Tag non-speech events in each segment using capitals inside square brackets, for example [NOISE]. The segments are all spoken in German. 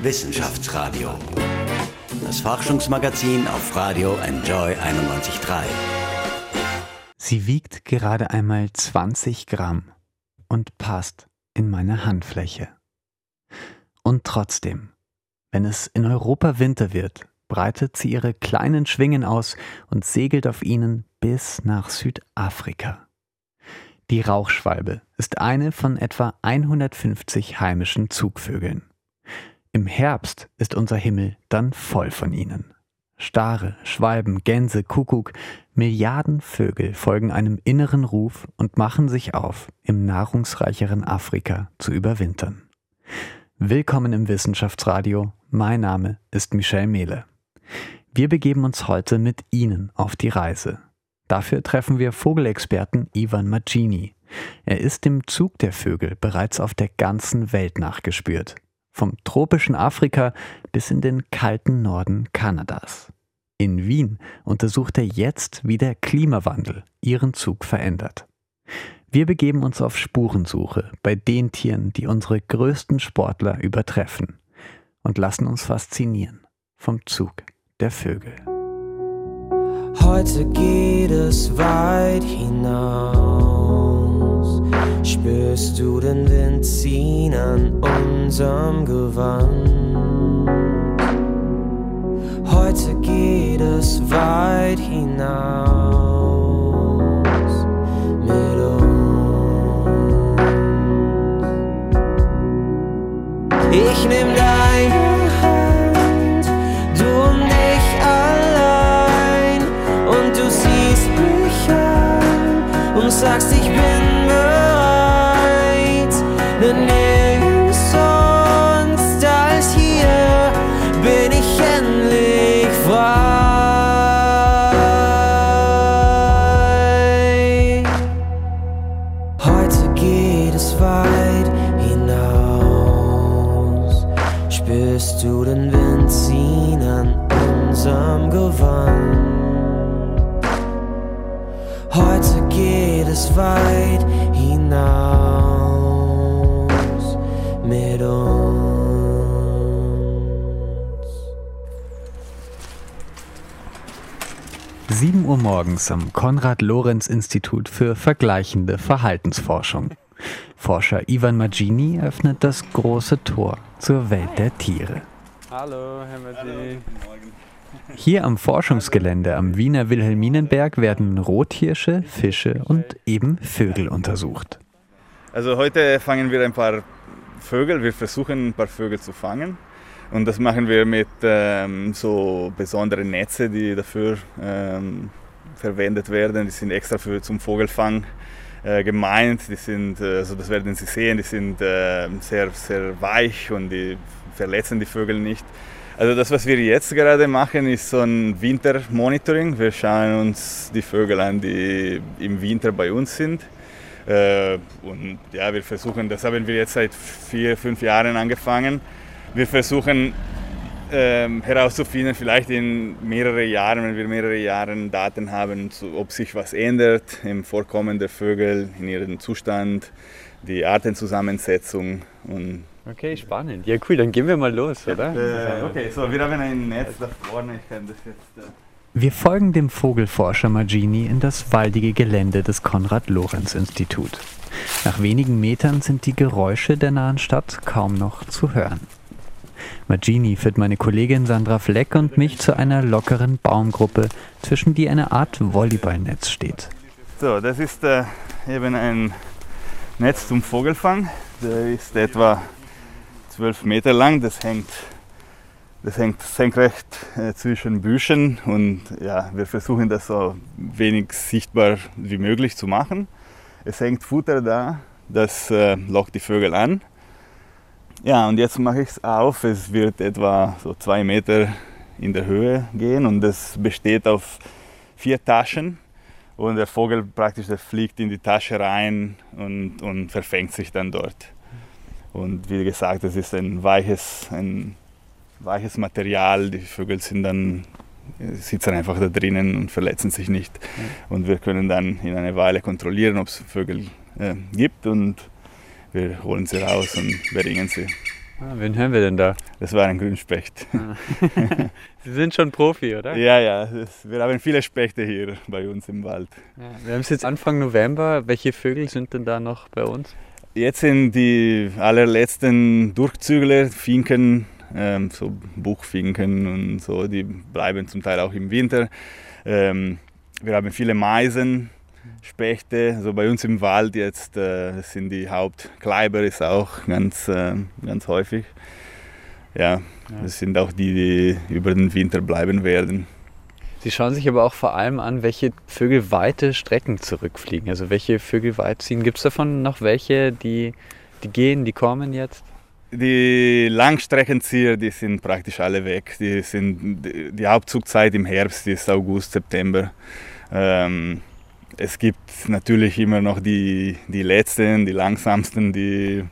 Wissenschaftsradio. Das Forschungsmagazin auf Radio Enjoy 91.3. Sie wiegt gerade einmal 20 Gramm und passt in meine Handfläche. Und trotzdem, wenn es in Europa Winter wird, breitet sie ihre kleinen Schwingen aus und segelt auf ihnen bis nach Südafrika. Die Rauchschwalbe ist eine von etwa 150 heimischen Zugvögeln. Im Herbst ist unser Himmel dann voll von ihnen. Stare, Schwalben, Gänse, Kuckuck, Milliarden Vögel folgen einem inneren Ruf und machen sich auf, im nahrungsreicheren Afrika zu überwintern. Willkommen im Wissenschaftsradio. Mein Name ist Michel Mehle. Wir begeben uns heute mit Ihnen auf die Reise. Dafür treffen wir Vogelexperten Ivan Magini. Er ist dem Zug der Vögel bereits auf der ganzen Welt nachgespürt. Vom tropischen Afrika bis in den kalten Norden Kanadas. In Wien untersucht er jetzt, wie der Klimawandel ihren Zug verändert. Wir begeben uns auf Spurensuche bei den Tieren, die unsere größten Sportler übertreffen und lassen uns faszinieren vom Zug der Vögel. Heute geht es weit hinaus. Spürst du den Wind ziehen an unserem Gewand? Heute geht es weit hinaus mit uns. Ich nehm deine Hand, du dich allein und du siehst mich an und sagst, ich bin am Konrad-Lorenz-Institut für vergleichende Verhaltensforschung. Forscher Ivan Magini öffnet das große Tor zur Welt der Tiere. Hallo, Herr Magini. Hier am Forschungsgelände am Wiener Wilhelminenberg werden Rothirsche, Fische und eben Vögel untersucht. Also heute fangen wir ein paar Vögel. Wir versuchen ein paar Vögel zu fangen. Und das machen wir mit ähm, so besonderen Netze, die dafür ähm, verwendet werden. Die sind extra für, zum Vogelfang äh, gemeint. Die sind, äh, also das werden Sie sehen, die sind äh, sehr, sehr weich und die verletzen die Vögel nicht. Also das, was wir jetzt gerade machen, ist so ein Wintermonitoring. Wir schauen uns die Vögel an, die im Winter bei uns sind. Äh, und ja, wir versuchen, das haben wir jetzt seit vier, fünf Jahren angefangen. Wir versuchen ähm, herauszufinden, vielleicht in mehreren Jahren, wenn wir mehrere Jahre Daten haben, ob sich was ändert im Vorkommen der Vögel, in ihrem Zustand, die Artenzusammensetzung. Und Okay, spannend. Ja, cool, dann gehen wir mal los, oder? äh, okay, so wir haben ein Netz da vorne. Ich kann das jetzt. Äh Wir folgen dem Vogelforscher Magini in das waldige Gelände des Konrad-Lorenz-Institut. Nach wenigen Metern sind die Geräusche der nahen Stadt kaum noch zu hören. Magini führt meine Kollegin Sandra Fleck und mich zu einer lockeren Baumgruppe, zwischen die eine Art Volleyballnetz steht. So, das ist äh, eben ein Netz zum Vogelfang. Der ist etwa 12 Meter lang. Das hängt, das hängt senkrecht äh, zwischen Büschen und ja, wir versuchen das so wenig sichtbar wie möglich zu machen. Es hängt Futter da, das äh, lockt die Vögel an. Ja, und jetzt mache ich es auf. Es wird etwa so zwei Meter in der Höhe gehen und es besteht auf vier Taschen. Und der Vogel praktisch der fliegt in die Tasche rein und, und verfängt sich dann dort. Und wie gesagt, es ist ein weiches, ein weiches Material. Die Vögel sind dann, sitzen einfach da drinnen und verletzen sich nicht. Und wir können dann in einer Weile kontrollieren, ob es Vögel äh, gibt und wir holen sie raus und beringen sie. Ah, wen hören wir denn da? Das war ein Grünspecht. Ah. [LAUGHS] Sie sind schon Profi, oder? Ja, ja, das, wir haben viele Spechte hier bei uns im Wald. Ja, wir haben es jetzt Anfang November. Welche Vögel sind denn da noch bei uns? Jetzt sind die allerletzten Durchzügler, Finken, ähm, so Buchfinken und so, die bleiben zum Teil auch im Winter. Ähm, wir haben viele Meisen, Spechte, also bei uns im Wald jetzt äh, sind die Hauptkleiber ist auch ganz, äh, ganz häufig. Ja, ja, das sind auch die, die über den Winter bleiben werden. Sie schauen sich aber auch vor allem an, welche Vögel weite Strecken zurückfliegen. Also welche Vögel weit ziehen. Gibt es davon noch welche, die, die gehen, die kommen jetzt? Die Langstreckenzieher, die sind praktisch alle weg. Die, sind, die Hauptzugzeit im Herbst ist August, September. Ähm, es gibt natürlich immer noch die, die letzten, die langsamsten, die,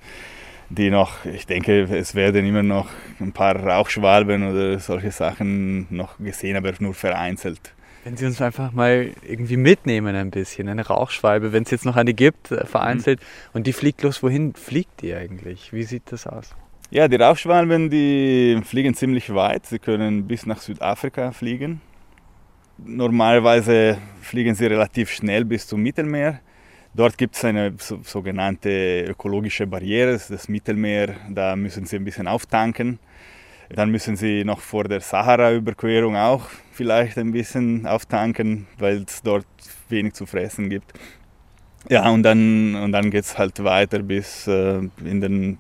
die noch, ich denke, es werden immer noch ein paar Rauchschwalben oder solche Sachen noch gesehen, aber nur vereinzelt. Wenn Sie uns einfach mal irgendwie mitnehmen ein bisschen, eine Rauchschwalbe, wenn es jetzt noch eine gibt, äh, vereinzelt, mhm. und die fliegt los, wohin fliegt die eigentlich? Wie sieht das aus? Ja, die Rauchschwalben, die fliegen ziemlich weit. Sie können bis nach Südafrika fliegen. Normalerweise fliegen sie relativ schnell bis zum Mittelmeer. Dort gibt es eine so, sogenannte ökologische Barriere, das Mittelmeer, da müssen sie ein bisschen auftanken. Dann müssen sie noch vor der Sahara-Überquerung auch vielleicht ein bisschen auftanken, weil es dort wenig zu fressen gibt. Ja, und dann, und dann geht es halt weiter bis äh, in den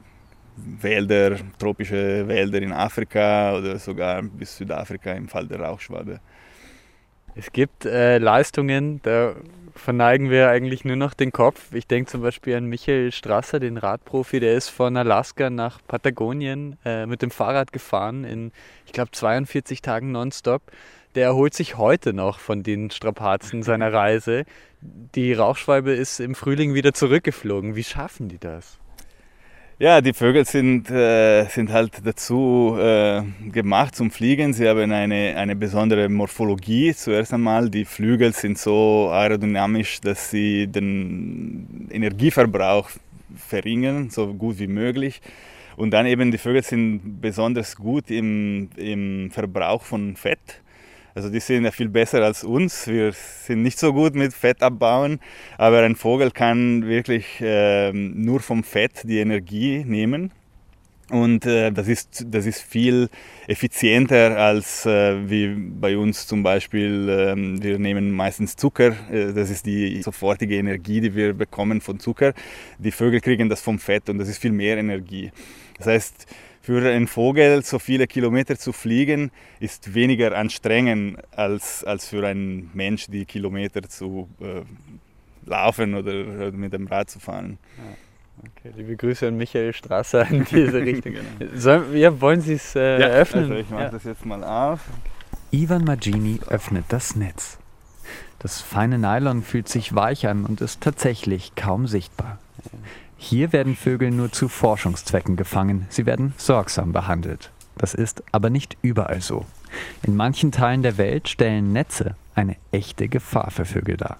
Wälder, tropische Wälder in Afrika oder sogar bis Südafrika im Fall der Rauchschwabe. Es gibt äh, Leistungen, da verneigen wir eigentlich nur noch den Kopf. Ich denke zum Beispiel an Michael Strasser, den Radprofi, der ist von Alaska nach Patagonien äh, mit dem Fahrrad gefahren in, ich glaube, 42 Tagen nonstop. Der erholt sich heute noch von den Strapazen seiner [LAUGHS] Reise. Die Rauchschwalbe ist im Frühling wieder zurückgeflogen. Wie schaffen die das? Ja, die Vögel sind, äh, sind halt dazu äh, gemacht zum Fliegen. Sie haben eine, eine besondere Morphologie. Zuerst einmal, die Flügel sind so aerodynamisch, dass sie den Energieverbrauch verringern, so gut wie möglich. Und dann eben, die Vögel sind besonders gut im, im Verbrauch von Fett. Also die sind ja viel besser als uns. Wir sind nicht so gut mit Fett abbauen, aber ein Vogel kann wirklich äh, nur vom Fett die Energie nehmen. Und äh, das, ist, das ist viel effizienter als äh, wie bei uns zum Beispiel. Ähm, wir nehmen meistens Zucker, äh, das ist die sofortige Energie, die wir bekommen von Zucker. Die Vögel kriegen das vom Fett und das ist viel mehr Energie. Das heißt, für einen Vogel so viele Kilometer zu fliegen, ist weniger anstrengend als, als für einen Mensch, die Kilometer zu äh, laufen oder mit dem Rad zu fahren. Ja. Okay, liebe Grüße an Michael Strasser in diese [LAUGHS] Richtung. Sollen, ja, wollen Sie es äh, ja, öffnen? Also ich mache ja. das jetzt mal auf. Ivan Magini öffnet das Netz. Das feine Nylon fühlt sich weich an und ist tatsächlich kaum sichtbar. Hier werden Vögel nur zu Forschungszwecken gefangen, sie werden sorgsam behandelt. Das ist aber nicht überall so. In manchen Teilen der Welt stellen Netze eine echte Gefahr für Vögel dar.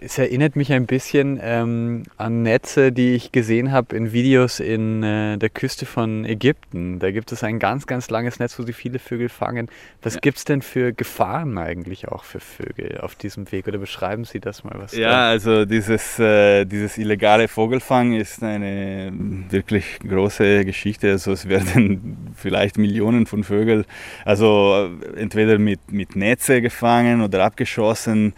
Es erinnert mich ein bisschen ähm, an Netze, die ich gesehen habe in Videos in äh, der Küste von Ägypten. Da gibt es ein ganz, ganz langes Netz, wo sie viele Vögel fangen. Was ja. gibt es denn für Gefahren eigentlich auch für Vögel auf diesem Weg? Oder beschreiben Sie das mal? Was ja, da? also dieses, äh, dieses illegale Vogelfang ist eine wirklich große Geschichte. Also es werden [LAUGHS] vielleicht Millionen von Vögeln, also entweder mit, mit Netze gefangen oder abgeschossen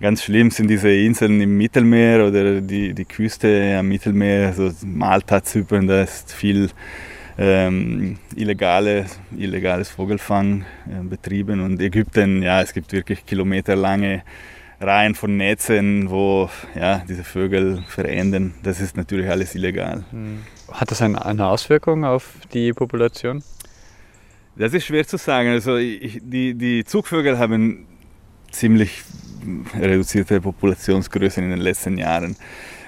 ganz schlimm sind diese Inseln im Mittelmeer oder die, die Küste am Mittelmeer, so Malta, Zypern, da ist viel ähm, illegale, illegales Vogelfang äh, betrieben und Ägypten, ja, es gibt wirklich kilometerlange Reihen von Netzen, wo ja, diese Vögel verenden. Das ist natürlich alles illegal. Hm. Hat das eine, eine Auswirkung auf die Population? Das ist schwer zu sagen. Also ich, die, die Zugvögel haben ziemlich reduzierte Populationsgrößen in den letzten Jahren.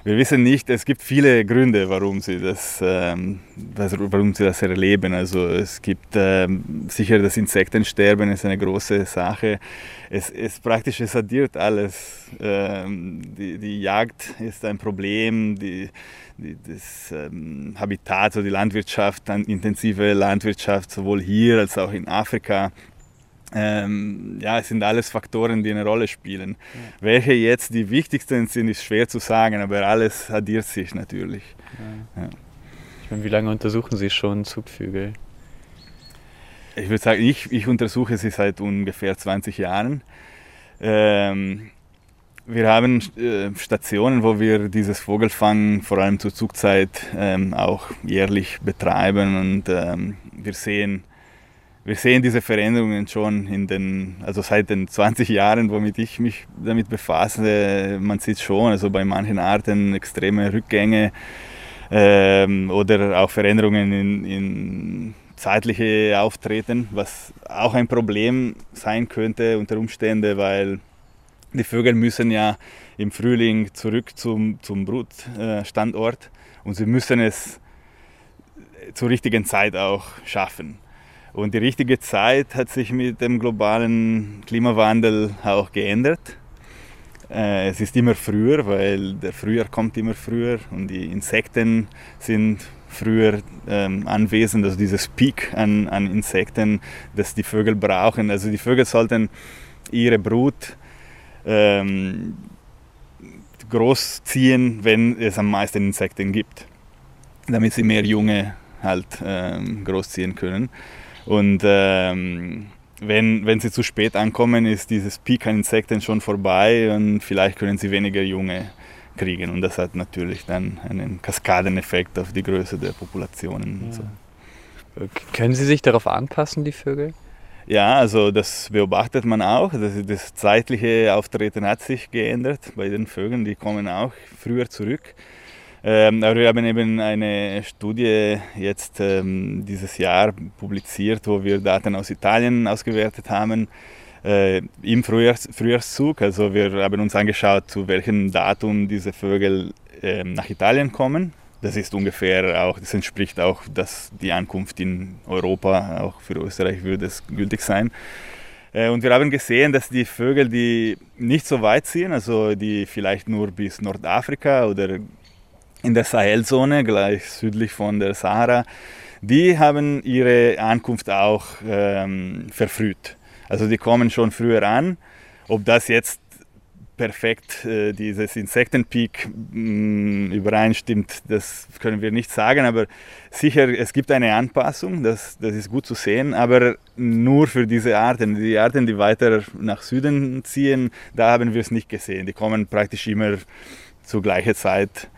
wir wissen nicht, es gibt viele Gründe, warum sie das, ähm, warum sie das erleben. Also es gibt ähm, sicher das Insektensterben ist eine große Sache. Es ist praktisch, es addiert alles. Ähm, die, die Jagd ist ein Problem, die, die, das ähm, Habitat, so die Landwirtschaft, intensive Landwirtschaft, sowohl hier als auch in Afrika ähm, ja, es sind alles Faktoren, die eine Rolle spielen. Ja. Welche jetzt die wichtigsten sind, ist schwer zu sagen, aber alles addiert sich natürlich. Ja. Ja. Ich meine, wie lange untersuchen Sie schon Zugvögel? Ich würde sagen, ich, ich untersuche sie seit ungefähr 20 Jahren. Ähm, wir haben äh, Stationen, wo wir dieses Vogelfang vor allem zur Zugzeit ähm, auch jährlich betreiben und ähm, wir sehen wir sehen diese Veränderungen schon in den, also seit den 20 Jahren, womit ich mich damit befasse. Man sieht schon, also bei manchen Arten extreme Rückgänge ähm, oder auch Veränderungen in, in zeitliche Auftreten, was auch ein Problem sein könnte unter Umständen, weil die Vögel müssen ja im Frühling zurück zum, zum Brutstandort und sie müssen es zur richtigen Zeit auch schaffen. Und die richtige Zeit hat sich mit dem globalen Klimawandel auch geändert. Äh, es ist immer früher, weil der Frühjahr kommt immer früher und die Insekten sind früher ähm, anwesend, also dieses Peak an, an Insekten, das die Vögel brauchen. Also die Vögel sollten ihre Brut ähm, großziehen, wenn es am meisten Insekten gibt, damit sie mehr Junge halt ähm, großziehen können. Und ähm, wenn, wenn sie zu spät ankommen, ist dieses Peak an Insekten schon vorbei und vielleicht können sie weniger Junge kriegen. Und das hat natürlich dann einen Kaskadeneffekt auf die Größe der Populationen. Ja. So. Können sie sich darauf anpassen, die Vögel? Ja, also das beobachtet man auch. Das, das zeitliche Auftreten hat sich geändert bei den Vögeln. Die kommen auch früher zurück. Ähm, aber wir haben eben eine Studie jetzt ähm, dieses Jahr publiziert, wo wir Daten aus Italien ausgewertet haben äh, im Frühjahrs Frühjahrszug. Also wir haben uns angeschaut, zu welchem Datum diese Vögel äh, nach Italien kommen. Das ist ungefähr auch, das entspricht auch, dass die Ankunft in Europa, auch für Österreich würde es gültig sein. Äh, und wir haben gesehen, dass die Vögel, die nicht so weit ziehen, also die vielleicht nur bis Nordafrika oder in der Sahelzone, gleich südlich von der Sahara, die haben ihre Ankunft auch ähm, verfrüht. Also die kommen schon früher an. Ob das jetzt perfekt äh, dieses Insektenpeak mh, mm, übereinstimmt, das können wir nicht sagen, aber sicher, es gibt eine Anpassung, das, das ist gut zu sehen, aber nur für diese Arten. Die Arten, die weiter nach Süden ziehen, da haben wir es nicht gesehen. Die kommen praktisch immer zur gleichen Zeit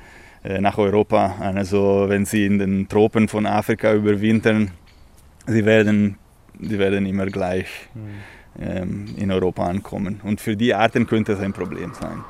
nach Europa. Also wenn sie in den Tropen von Afrika überwintern, sie werden, sie werden immer gleich mhm. ähm, in Europa ankommen. Und für die Arten könnte es ein Problem sein.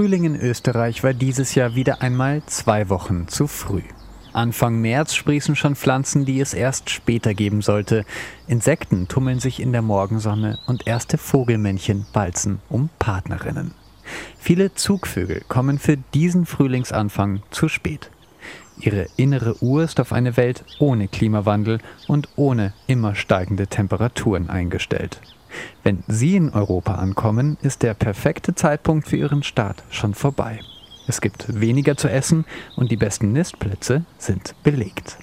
Frühling in Österreich war dieses Jahr wieder einmal zwei Wochen zu früh. Anfang März sprießen schon Pflanzen, die es erst später geben sollte. Insekten tummeln sich in der Morgensonne und erste Vogelmännchen balzen um Partnerinnen. Viele Zugvögel kommen für diesen Frühlingsanfang zu spät. Ihre innere Uhr ist auf eine Welt ohne Klimawandel und ohne immer steigende Temperaturen eingestellt. Wenn Sie in Europa ankommen, ist der perfekte Zeitpunkt für Ihren Start schon vorbei. Es gibt weniger zu essen und die besten Nistplätze sind belegt.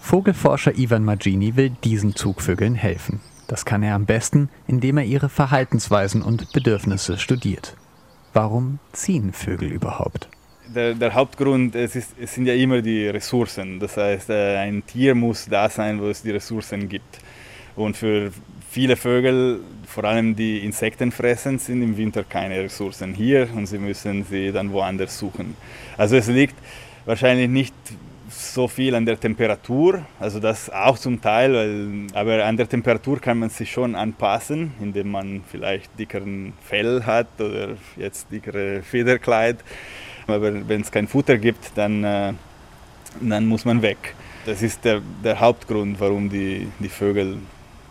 Vogelforscher Ivan Magini will diesen Zugvögeln helfen. Das kann er am besten, indem er ihre Verhaltensweisen und Bedürfnisse studiert. Warum ziehen Vögel überhaupt? Der, der Hauptgrund es ist, es sind ja immer die Ressourcen. Das heißt, äh, ein Tier muss da sein, wo es die Ressourcen gibt. Und für viele Vögel, vor allem die Insekten fressen, sind im Winter keine Ressourcen hier und sie müssen sie dann woanders suchen. Also es liegt wahrscheinlich nicht so viel an der Temperatur, also das auch zum Teil, weil, aber an der Temperatur kann man sich schon anpassen, indem man vielleicht dickeren Fell hat oder jetzt dickere Federkleid. Aber wenn es kein Futter gibt, dann, äh, dann muss man weg. Das ist der, der Hauptgrund, warum die, die Vögel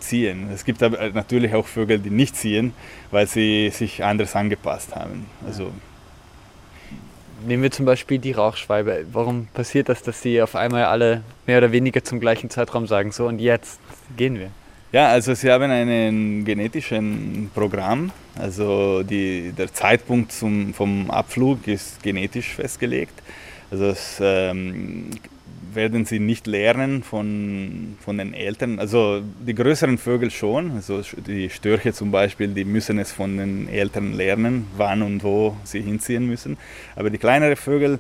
ziehen. Es gibt aber natürlich auch Vögel, die nicht ziehen, weil sie sich anders angepasst haben. Also Nehmen wir zum Beispiel die Rauchschwalbe. Warum passiert das, dass sie auf einmal alle mehr oder weniger zum gleichen Zeitraum sagen, so und jetzt gehen wir? Ja, also sie haben einen genetischen Programm. Also die, der Zeitpunkt zum, vom Abflug ist genetisch festgelegt. Also es ähm, werden sie nicht lernen von, von den Eltern. Also die größeren Vögel schon, also die Störche zum Beispiel, die müssen es von den Eltern lernen, wann und wo sie hinziehen müssen. Aber die kleineren Vögel,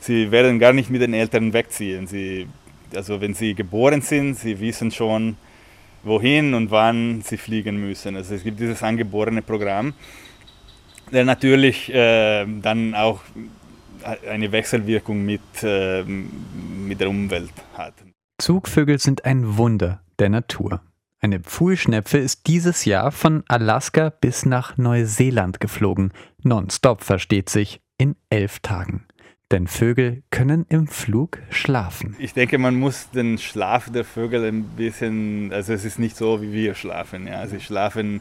sie werden gar nicht mit den Eltern wegziehen. Sie, also wenn sie geboren sind, sie wissen schon, wohin und wann sie fliegen müssen. Also es gibt dieses angeborene Programm, der natürlich äh, dann auch eine Wechselwirkung mit, äh, mit der Umwelt hat. Zugvögel sind ein Wunder der Natur. Eine Pfuhlschnepfe ist dieses Jahr von Alaska bis nach Neuseeland geflogen. Nonstop versteht sich, in elf Tagen. Denn Vögel können im Flug schlafen. Ich denke, man muss den Schlaf der Vögel ein bisschen, also es ist nicht so, wie wir schlafen. Ja. Sie schlafen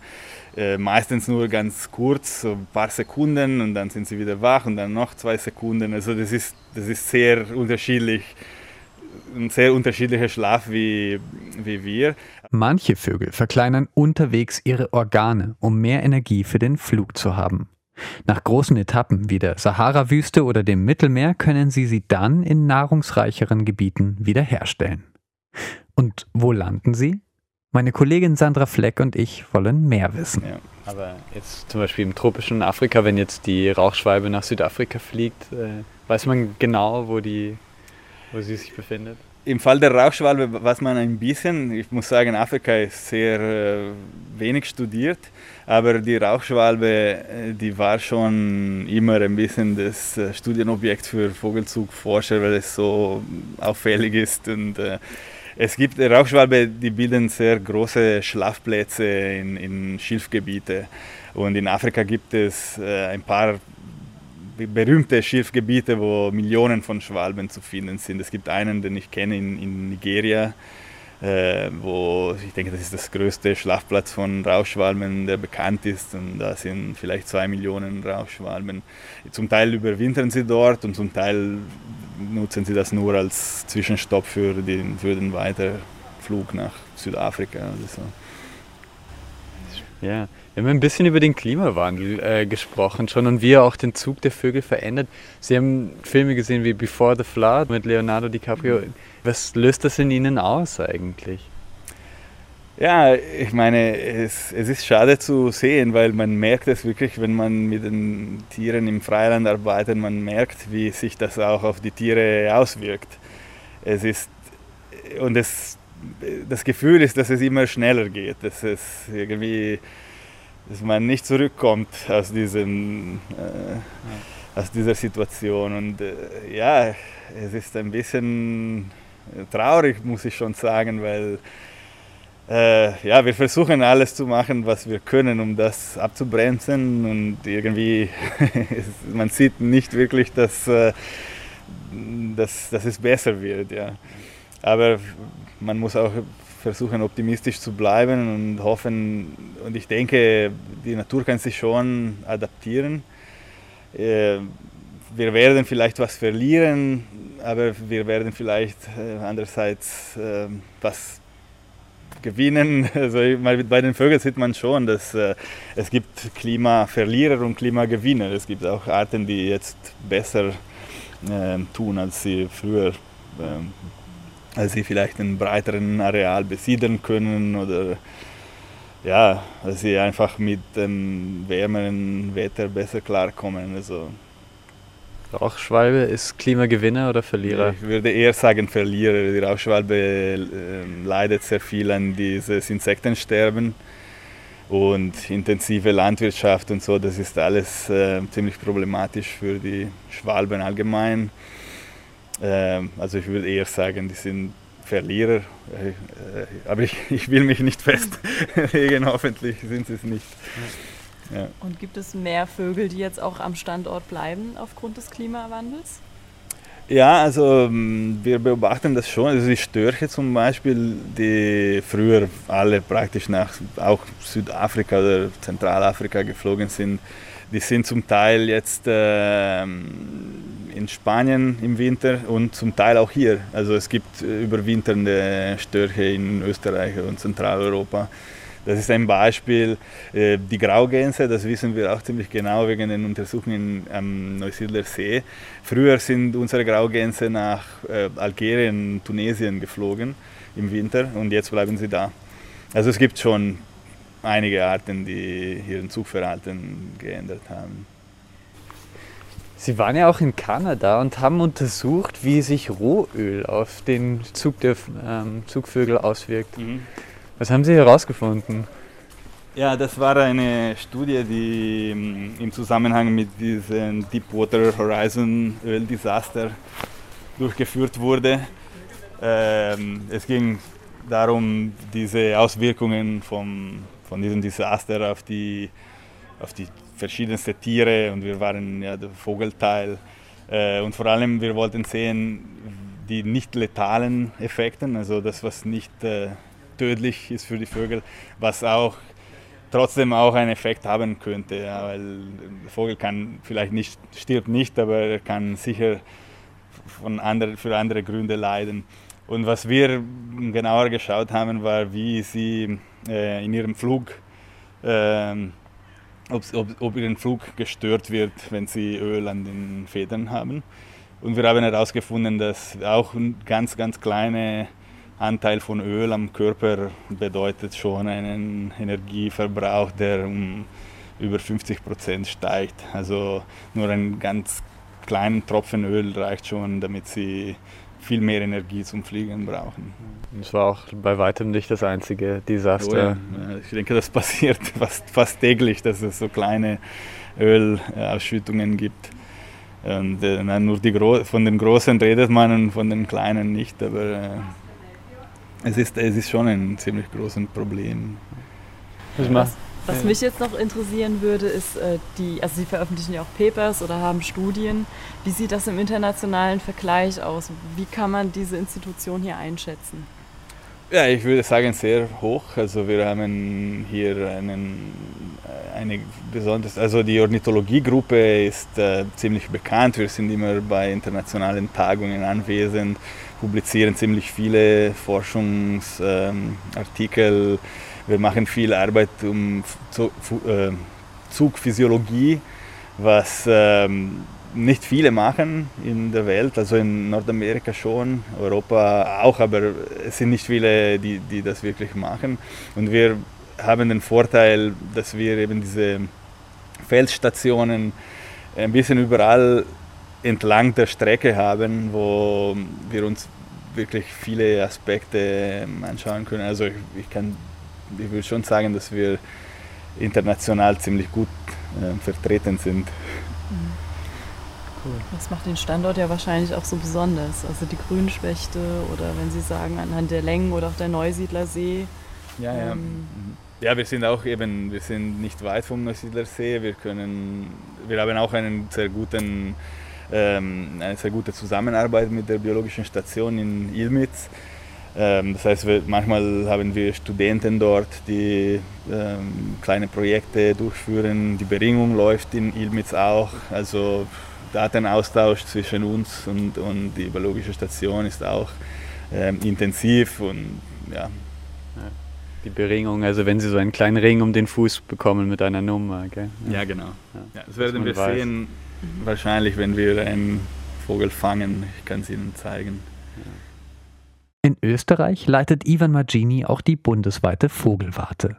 äh, meistens nur ganz kurz, so ein paar Sekunden und dann sind sie wieder wach und dann noch zwei Sekunden. Also das ist, das ist sehr unterschiedlich, ein sehr unterschiedlicher Schlaf wie, wie wir. Manche Vögel verkleinern unterwegs ihre Organe, um mehr Energie für den Flug zu haben. Nach großen Etappen wie der Sahara-Wüste oder dem Mittelmeer können sie sie dann in nahrungsreicheren Gebieten wiederherstellen. Und wo landen sie? Meine Kollegin Sandra Fleck und ich wollen mehr wissen. Ja, aber jetzt zum Beispiel im tropischen Afrika, wenn jetzt die Rauchschwalbe nach Südafrika fliegt, äh, weiß man genau, wo, die, wo sie sich befindet? Im Fall der Rauchschwalbe weiß man ein bisschen. Ich muss sagen, Afrika ist sehr äh, wenig studiert, aber die Rauchschwalbe, äh, die war schon immer ein bisschen das äh, Studienobjekt für Vogelzugforscher, weil es so auffällig ist und äh, es gibt Rauchschwalbe, die bilden sehr große Schlafplätze in, in Schilfgebiete. Und in Afrika gibt es äh, ein paar berühmte Schilfgebiete, wo Millionen von Schwalben zu finden sind. Es gibt einen, den ich kenne in, in Nigeria, äh, wo ich denke, das ist das größte Schlafplatz von Rauchschwalben, der bekannt ist. Und da sind vielleicht zwei Millionen Rauchschwalben. Zum Teil überwintern sie dort und zum Teil nutzen sie das nur als Zwischenstopp für den, für den Weiterflug nach Südafrika. Oder so. Ja, wir haben ein bisschen über den Klimawandel äh, gesprochen schon und wie er auch den Zug der Vögel verändert. Sie haben Filme gesehen wie Before the Flood mit Leonardo DiCaprio. Was löst das in Ihnen aus eigentlich? Ja, ich meine, es, es ist schade zu sehen, weil man merkt es wirklich, wenn man mit den Tieren im Freiland arbeitet, man merkt, wie sich das auch auf die Tiere auswirkt. Es ist, und es, das Gefühl ist, dass es immer schneller geht, dass es irgendwie, dass man nicht zurückkommt aus, diesem, äh, aus dieser Situation. Und äh, ja, es ist ein bisschen traurig, muss ich schon sagen, weil äh, ja, wir versuchen alles zu machen, was wir können, um das abzubremsen und irgendwie, [LAUGHS] man sieht nicht wirklich, dass, äh, dass, dass es besser wird. Ja. Aber man muss auch versuchen, optimistisch zu bleiben und hoffen, und ich denke, die Natur kann sich schon adaptieren. Äh, wir werden vielleicht was verlieren, aber wir werden vielleicht äh, andererseits äh, was gewinnen. [LAUGHS] Also bei den Vögeln sieht man schon, dass es gibt Klimaverlierer und Klimagewinner. Es gibt auch Arten, die jetzt besser tun, als sie früher äh, als sie vielleicht einen breiteren Areal besiedeln können oder ja, dass sie einfach mit dem wärmeren Wetter besser klarkommen. Also, Rauchschwalbe ist Klimagewinner oder Verlierer? Ich würde eher sagen Verlierer. Die Rauchschwalbe äh, leidet sehr viel an dieses Insektensterben und intensive Landwirtschaft und so. Das ist alles äh, ziemlich problematisch für die Schwalben allgemein. Ähm, also ich würde eher sagen, die sind Verlierer. Äh, äh, aber ich, ich will mich nicht festlegen, [LAUGHS] hoffentlich sind sie es nicht. Ja. Und gibt es mehr Vögel, die jetzt auch am Standort bleiben aufgrund des Klimawandels? Ja, also ähm, wir beobachten das schon. Also die Störche zum Beispiel, die früher alle praktisch nach auch Südafrika oder Zentralafrika geflogen sind, die sind zum Teil jetzt äh, in Spanien im Winter und zum Teil auch hier. Also es gibt äh, überwinternde Störche in Österreich und Zentraleuropa. Das ist ein Beispiel. Äh, die Graugänse, das wissen wir auch ziemlich genau wegen den Untersuchungen am Neusiedler See. Früher sind unsere Graugänse nach äh, Algerien, Tunesien geflogen im Winter und jetzt bleiben sie da. Also es gibt schon einige Arten, die ihren Zugverhalten geändert haben. Sie waren ja auch in Kanada und haben untersucht, wie sich Rohöl auf den Zug der ähm, Zugvögel auswirkt. Mhm. Was haben Sie herausgefunden? Ja, das war eine Studie, die ähm, im Zusammenhang mit diesem Deepwater Horizon Öldesaster durchgeführt wurde. Ähm, es ging darum, diese Auswirkungen vom, von diesem Desaster auf die, auf die verschiedensten Tiere und wir waren ja der Vogelteil. Äh, und vor allem, wir wollten sehen, die nicht letalen Effekte, also das, was nicht äh, tödlich ist für die Vögel, was auch trotzdem auch einen Effekt haben könnte, ja, weil der Vogel kann vielleicht nicht, stirbt nicht, aber er kann sicher von andere, für andere Gründe leiden. Und was wir genauer geschaut haben, war, wie sie äh, in ihrem Flug, äh, ob, ob, ob ihren Flug gestört wird, wenn sie Öl an den Federn haben. Und wir haben herausgefunden, dass auch ganz, ganz kleine Anteil von Öl am Körper bedeutet schon einen Energieverbrauch, der um über 50 Prozent steigt. Also nur ein ganz kleinen Tropfen Öl reicht schon, damit sie viel mehr Energie zum Fliegen brauchen. Das war auch bei weitem nicht das einzige Desaster. Oh ja. Ich denke, das passiert [LAUGHS] fast, fast täglich, dass es so kleine Ölausschüttungen gibt. Und, äh, nur die von den Großen redet man und von den Kleinen nicht, aber äh, es ist, es ist schon ein ziemlich großes Problem. Was, was mich jetzt noch interessieren würde, ist äh, die, also Sie veröffentlichen ja auch Papers oder haben Studien. Wie sieht das im internationalen Vergleich aus? Wie kann man diese Institution hier einschätzen? Ja, ich würde sagen sehr hoch. Also wir haben hier einen, äh, eine besonders, also die Ornithologiegruppe ist äh, ziemlich bekannt. Wir sind immer bei internationalen Tagungen anwesend publizieren ziemlich viele Forschungsartikel. Wir machen viel Arbeit um äh, Zugphysiologie, was ähm, nicht viele machen in der Welt, also in Nordamerika schon, Europa auch, aber es sind nicht viele, die, die das wirklich machen. Und wir haben den Vorteil, dass wir eben diese Feldstationen ein bisschen überall entlang der Strecke haben, wo wir uns wirklich viele Aspekte anschauen können. Also ich, ich kann, ich würde schon sagen, dass wir international ziemlich gut äh, vertreten sind. Mhm. Cool. Das macht den Standort ja wahrscheinlich auch so besonders. Also die Grünschwächte oder wenn Sie sagen anhand der Längen oder auch der Neusiedler See. Ja, ja. Ähm. Ja, wir sind auch eben, wir sind nicht weit vom Neusiedler See. Wir können, wir haben auch einen sehr guten ähm, eine sehr gute Zusammenarbeit mit der biologischen Station in Ilmitz. Ähm, das heißt, wir, manchmal haben wir Studenten dort, die ähm, kleine Projekte durchführen. Die Beringung läuft in Ilmitz auch. Also Datenaustausch zwischen uns und, und die biologische Station ist auch ähm, intensiv und ja. Die Beringung, also wenn Sie so einen kleinen Ring um den Fuß bekommen mit einer Nummer. Gell? Ja. ja, genau. Ja. Ja, das werden wir weiß. sehen Mhm. Wahrscheinlich, wenn wir einen Vogel fangen, ich kann es Ihnen zeigen. In Österreich leitet Ivan Magini auch die bundesweite Vogelwarte.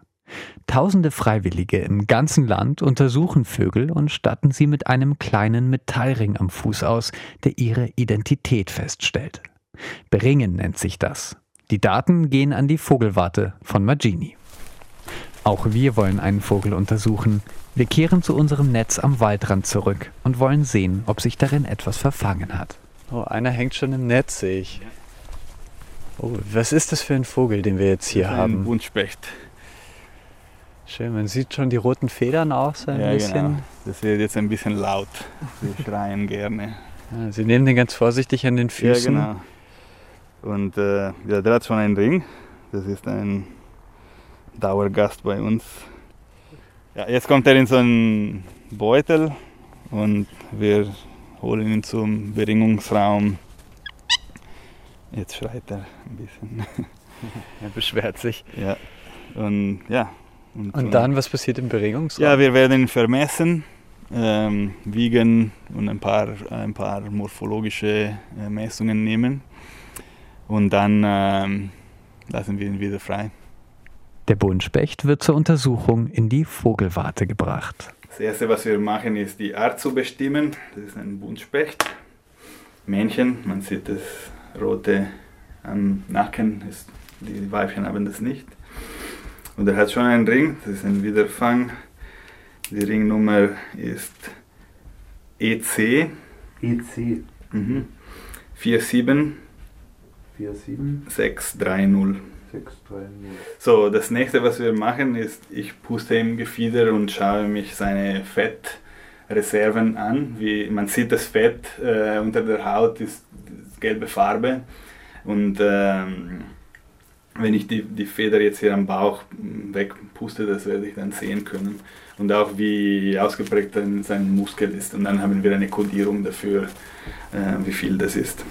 Tausende Freiwillige im ganzen Land untersuchen Vögel und statten sie mit einem kleinen Metallring am Fuß aus, der ihre Identität feststellt. Beringen nennt sich das. Die Daten gehen an die Vogelwarte von Magini. Auch wir wollen einen Vogel untersuchen. Wir kehren zu unserem Netz am Waldrand zurück und wollen sehen, ob sich darin etwas verfangen hat. Oh, einer hängt schon im Netz, sehe ich. Oh, was ist das für ein Vogel, den wir jetzt hier ist haben? Ein Buntspecht. Schön, man sieht schon die roten Federn auch so ein ja, bisschen. Genau. Das wird jetzt ein bisschen laut. Sie schreien gerne. Ja, Sie nehmen den ganz vorsichtig an den Füßen. Ja, genau. Und äh, ja, der hat schon einen Ring. Das ist ein Dauergast bei uns. Ja, jetzt kommt er in so einen Beutel und wir holen ihn zum Beringungsraum. Jetzt schreit er ein bisschen. [LAUGHS] er beschwert sich. Ja. Und ja. Und, und dann, was passiert im Beringungsraum? Ja, wir werden ihn vermessen, ähm, wiegen und ein paar, ein paar morphologische äh, Messungen nehmen. Und dann ähm, lassen wir ihn wieder frei. Der Buntspecht wird zur Untersuchung in die Vogelwarte gebracht. Das erste, was wir machen, ist die Art zu bestimmen. Das ist ein Buntspecht. Männchen, man sieht das rote am Nacken, ist, die Weibchen haben das nicht. Und er hat schon einen Ring, das ist ein Wiederfang. Die Ringnummer ist EC. EC. Mhm. 47 47 630. 630. So, das nächste, was wir machen, ist, ich puste im Gefieder und schaue mich seine Fettreserven an. Wie, man sieht, das Fett äh, unter der Haut ist, ist gelbe Farbe. Und ähm, wenn ich die, die Feder jetzt hier am Bauch wegpuste, das werde ich dann sehen können. Und auch wie ausgeprägt sein Muskel ist. Und dann haben wir eine Kodierung dafür, äh, wie viel das ist.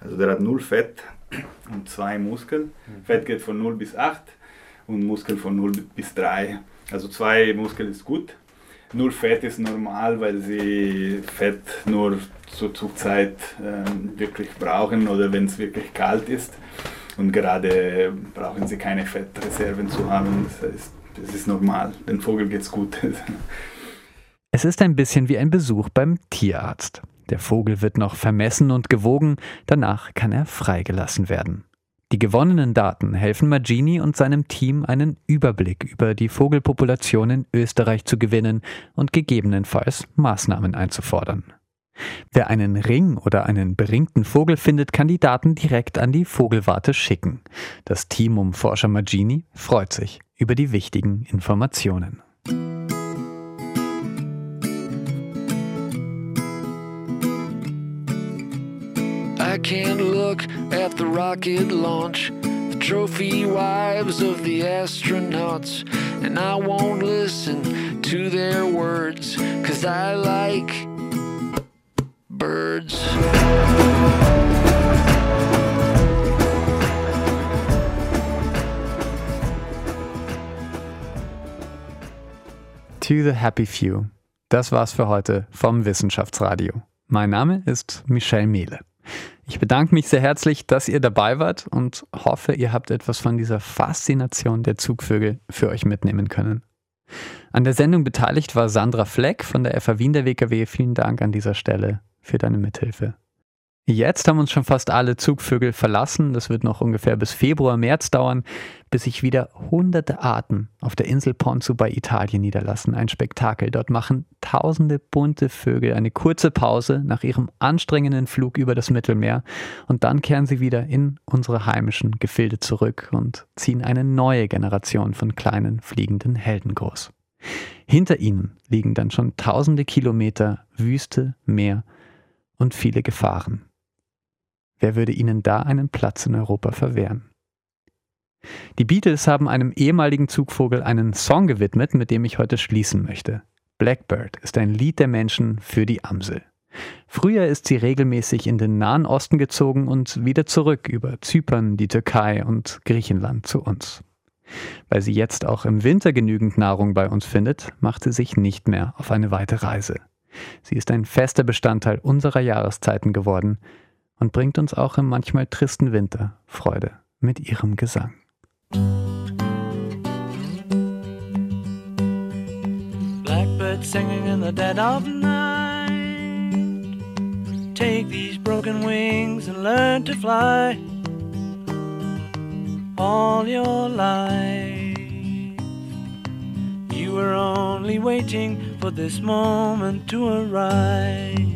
Also der hat null Fett und zwei Muskeln. Fett geht von 0 bis 8 und Muskel von 0 bis 3. Also zwei Muskeln ist gut. Null Fett ist normal, weil sie Fett nur zur Zugzeit ähm, wirklich brauchen oder wenn es wirklich kalt ist. Und gerade brauchen sie keine Fettreserven zu haben. Das heißt, das ist normal. Den Vogel geht's gut. [LAUGHS] Es ist ein bisschen wie ein Besuch beim Tierarzt. Der Vogel wird noch vermessen und gewogen, danach kann er freigelassen werden. Die gewonnenen Daten helfen Magini und seinem Team einen Überblick über die Vogelpopulation in Österreich zu gewinnen und gegebenenfalls Maßnahmen einzufordern. Wer einen Ring oder einen beringten Vogel findet, kann die Daten direkt an die Vogelwarte schicken. Das Team um Forscher Magini freut sich über die wichtigen Informationen. I can't at the rocket launch, the trophy wives of the astronauts, and I won't listen to their words, cause I like birds. To the Happy Few. Das war's für heute vom Wissenschaftsradio. Mein Name ist Michel Mehle. Ich bedanke mich sehr herzlich, dass ihr dabei wart und hoffe, ihr habt etwas von dieser Faszination der Zugvögel für euch mitnehmen können. An der Sendung beteiligt war Sandra Fleck von der FA Wien der WKW. Vielen Dank an dieser Stelle für deine Mithilfe. Jetzt haben uns schon fast alle Zugvögel verlassen. Das wird noch ungefähr bis Februar, März dauern, bis sich wieder hunderte Arten auf der Insel Ponzu bei Italien niederlassen. Ein Spektakel. Dort machen tausende bunte Vögel eine kurze Pause nach ihrem anstrengenden Flug über das Mittelmeer und dann kehren sie wieder in unsere heimischen Gefilde zurück und ziehen eine neue Generation von kleinen fliegenden Helden groß. Hinter ihnen liegen dann schon tausende Kilometer Wüste, Meer und viele Gefahren. Wer würde ihnen da einen Platz in Europa verwehren? Die Beatles haben einem ehemaligen Zugvogel einen Song gewidmet, mit dem ich heute schließen möchte. Blackbird ist ein Lied der Menschen für die Amsel. Früher ist sie regelmäßig in den Nahen Osten gezogen und wieder zurück über Zypern, die Türkei und Griechenland zu uns. Weil sie jetzt auch im Winter genügend Nahrung bei uns findet, macht sie sich nicht mehr auf eine weite Reise. Sie ist ein fester Bestandteil unserer Jahreszeiten geworden und bringt uns auch im manchmal tristen Winter Freude mit ihrem Gesang. Blackbird singing in the dead of night. Take these broken wings and learn to fly all your life. You were only waiting for this moment to arise.